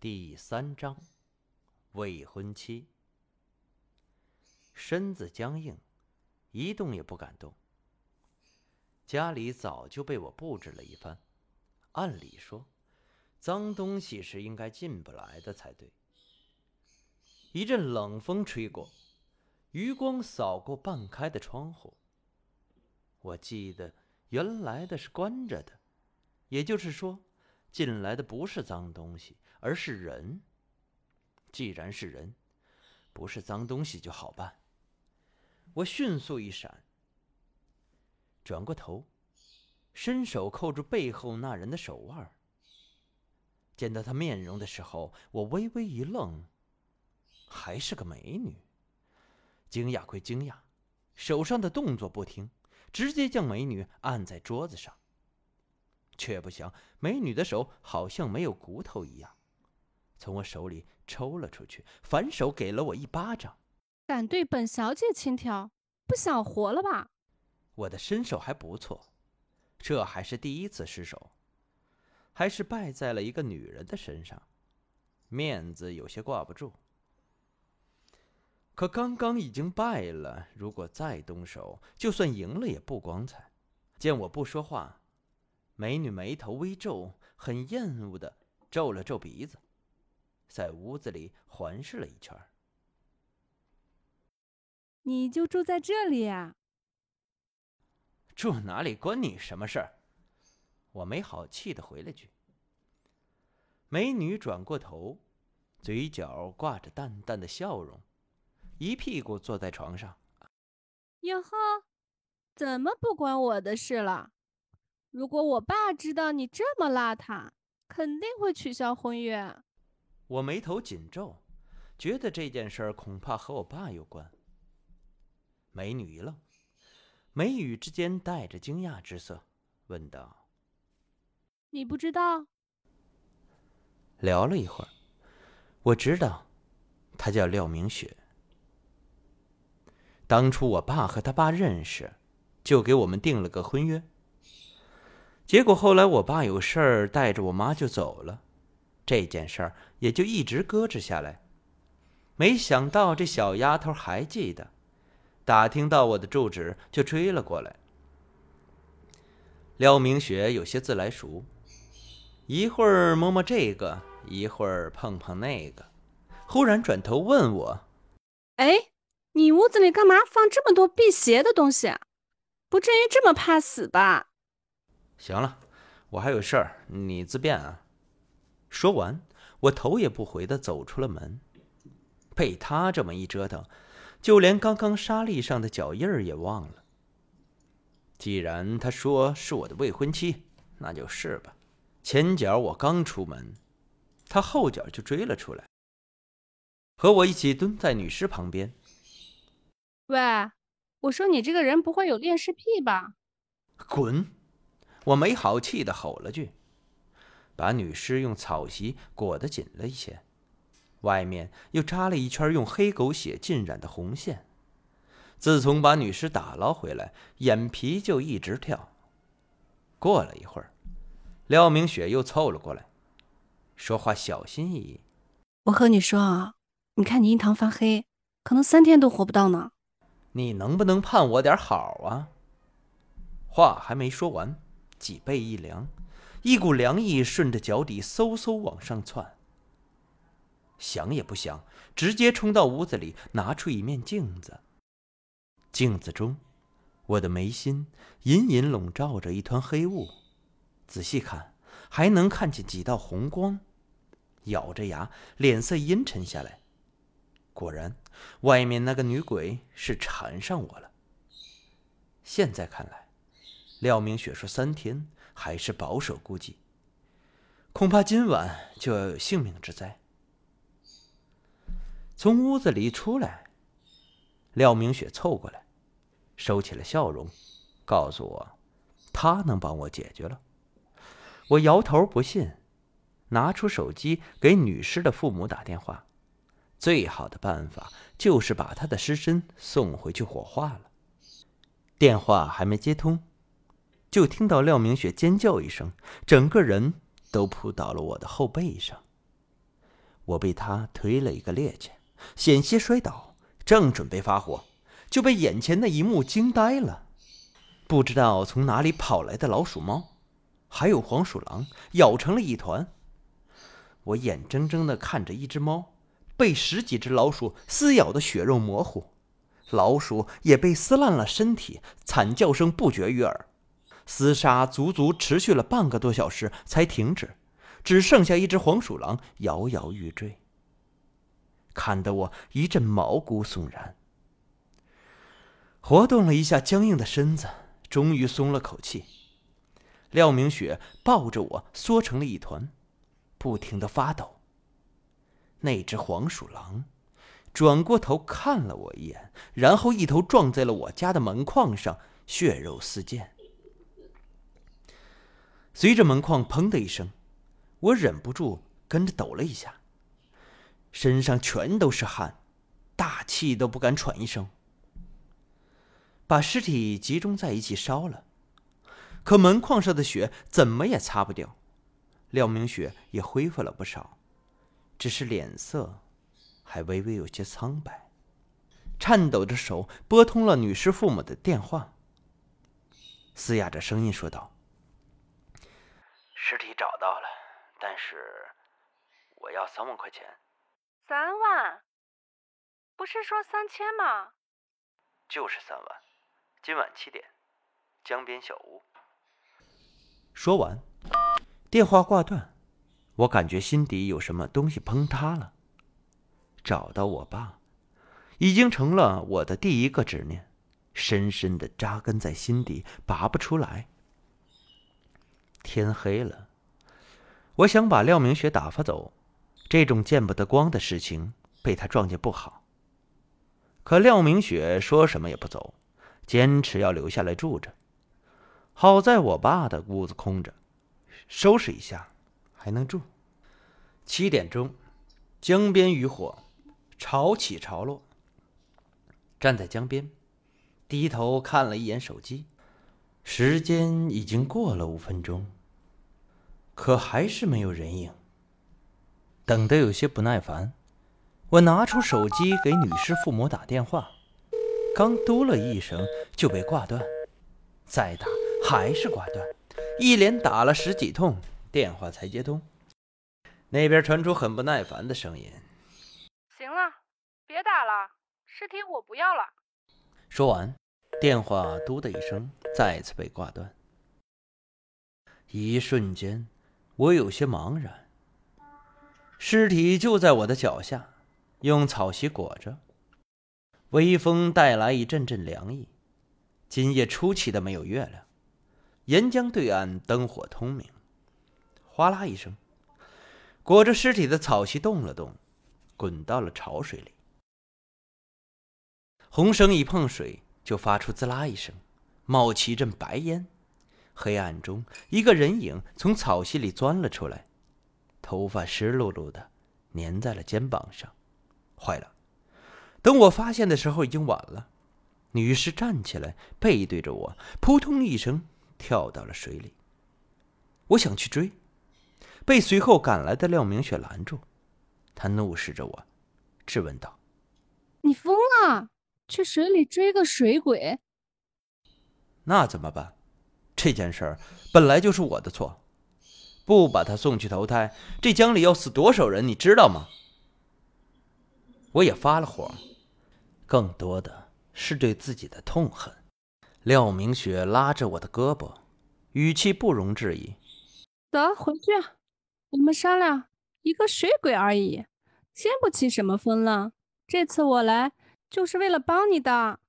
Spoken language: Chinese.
第三章，未婚妻。身子僵硬，一动也不敢动。家里早就被我布置了一番，按理说，脏东西是应该进不来的才对。一阵冷风吹过，余光扫过半开的窗户。我记得原来的是关着的，也就是说，进来的不是脏东西。而是人。既然是人，不是脏东西就好办。我迅速一闪，转过头，伸手扣住背后那人的手腕。见到他面容的时候，我微微一愣，还是个美女。惊讶归惊讶，手上的动作不停，直接将美女按在桌子上。却不想，美女的手好像没有骨头一样。从我手里抽了出去，反手给了我一巴掌。敢对本小姐轻佻，不想活了吧？我的身手还不错，这还是第一次失手，还是败在了一个女人的身上，面子有些挂不住。可刚刚已经败了，如果再动手，就算赢了也不光彩。见我不说话，美女眉头微皱，很厌恶的皱了皱鼻子。在屋子里环视了一圈。你就住在这里呀？住哪里关你什么事儿？我没好气的回了句。美女转过头，嘴角挂着淡淡的笑容，一屁股坐在床上。哟呵，怎么不关我的事了？如果我爸知道你这么邋遢，肯定会取消婚约。我眉头紧皱，觉得这件事儿恐怕和我爸有关。美女一愣，眉宇之间带着惊讶之色，问道：“你不知道？”聊了一会儿，我知道，她叫廖明雪。当初我爸和他爸认识，就给我们定了个婚约。结果后来我爸有事儿，带着我妈就走了。这件事儿也就一直搁置下来，没想到这小丫头还记得，打听到我的住址就追了过来。廖明雪有些自来熟，一会儿摸摸这个，一会儿碰碰那个，忽然转头问我：“哎，你屋子里干嘛放这么多辟邪的东西？啊不至于这么怕死吧？”行了，我还有事儿，你自便啊。说完，我头也不回的走出了门。被他这么一折腾，就连刚刚沙砾上的脚印儿也忘了。既然他说是我的未婚妻，那就是吧。前脚我刚出门，他后脚就追了出来，和我一起蹲在女尸旁边。喂，我说你这个人不会有恋尸癖吧？滚！我没好气的吼了句。把女尸用草席裹得紧了一些，外面又扎了一圈用黑狗血浸染的红线。自从把女尸打捞回来，眼皮就一直跳。过了一会儿，廖明雪又凑了过来，说话小心翼翼：“我和你说啊，你看你印堂发黑，可能三天都活不到呢。你能不能盼我点好啊？”话还没说完，脊背一凉。一股凉意顺着脚底嗖嗖往上窜，想也不想，直接冲到屋子里，拿出一面镜子。镜子中，我的眉心隐隐笼罩着一团黑雾，仔细看，还能看见几道红光。咬着牙，脸色阴沉下来。果然，外面那个女鬼是缠上我了。现在看来，廖明雪说三天。还是保守估计，恐怕今晚就要有性命之灾。从屋子里出来，廖明雪凑过来，收起了笑容，告诉我，她能帮我解决了。我摇头不信，拿出手机给女尸的父母打电话。最好的办法就是把她的尸身送回去火化了。电话还没接通。就听到廖明雪尖叫一声，整个人都扑到了我的后背上。我被他推了一个趔趄，险些摔倒，正准备发火，就被眼前的一幕惊呆了。不知道从哪里跑来的老鼠猫，还有黄鼠狼，咬成了一团。我眼睁睁地看着一只猫被十几只老鼠撕咬的血肉模糊，老鼠也被撕烂了身体，惨叫声不绝于耳。厮杀足足持续了半个多小时才停止，只剩下一只黄鼠狼摇摇欲坠，看得我一阵毛骨悚然。活动了一下僵硬的身子，终于松了口气。廖明雪抱着我缩成了一团。不停的发抖。那只黄鼠狼转过头看了我一眼，然后一头撞在了我家的门框上，血肉四溅。随着门框“砰”的一声，我忍不住跟着抖了一下，身上全都是汗，大气都不敢喘一声。把尸体集中在一起烧了，可门框上的血怎么也擦不掉。廖明雪也恢复了不少，只是脸色还微微有些苍白，颤抖着手拨通了女尸父母的电话，嘶哑着声音说道：“尸体找到了，但是我要三万块钱。”“三万？不是说三千吗？”“就是三万，今晚七点，江边小屋。”说完。电话挂断，我感觉心底有什么东西崩塌了。找到我爸，已经成了我的第一个执念，深深的扎根在心底，拔不出来。天黑了，我想把廖明雪打发走，这种见不得光的事情被他撞见不好。可廖明雪说什么也不走，坚持要留下来住着。好在我爸的屋子空着。收拾一下，还能住。七点钟，江边渔火潮起潮落。站在江边，低头看了一眼手机，时间已经过了五分钟，可还是没有人影。等得有些不耐烦，我拿出手机给女尸父母打电话，刚嘟了一声就被挂断，再打还是挂断。一连打了十几通电话才接通，那边传出很不耐烦的声音：“行了，别打了，尸体我不要了。”说完，电话“嘟”的一声再次被挂断。一瞬间，我有些茫然。尸体就在我的脚下，用草席裹着，微风带来一阵阵凉意。今夜出奇的没有月亮。沿江对岸灯火通明，哗啦一声，裹着尸体的草席动了动，滚到了潮水里。红绳一碰水，就发出滋啦一声，冒起一阵白烟。黑暗中，一个人影从草席里钻了出来，头发湿漉漉的，粘在了肩膀上。坏了！等我发现的时候，已经晚了。女士站起来，背对着我，扑通一声。跳到了水里。我想去追，被随后赶来的廖明雪拦住。他怒视着我，质问道：“你疯了？去水里追个水鬼？那怎么办？这件事儿本来就是我的错，不把他送去投胎，这江里要死多少人，你知道吗？”我也发了火，更多的是对自己的痛恨。廖明雪拉着我的胳膊，语气不容置疑：“走，回去，我们商量。一个水鬼而已，掀不起什么风浪。这次我来就是为了帮你的。”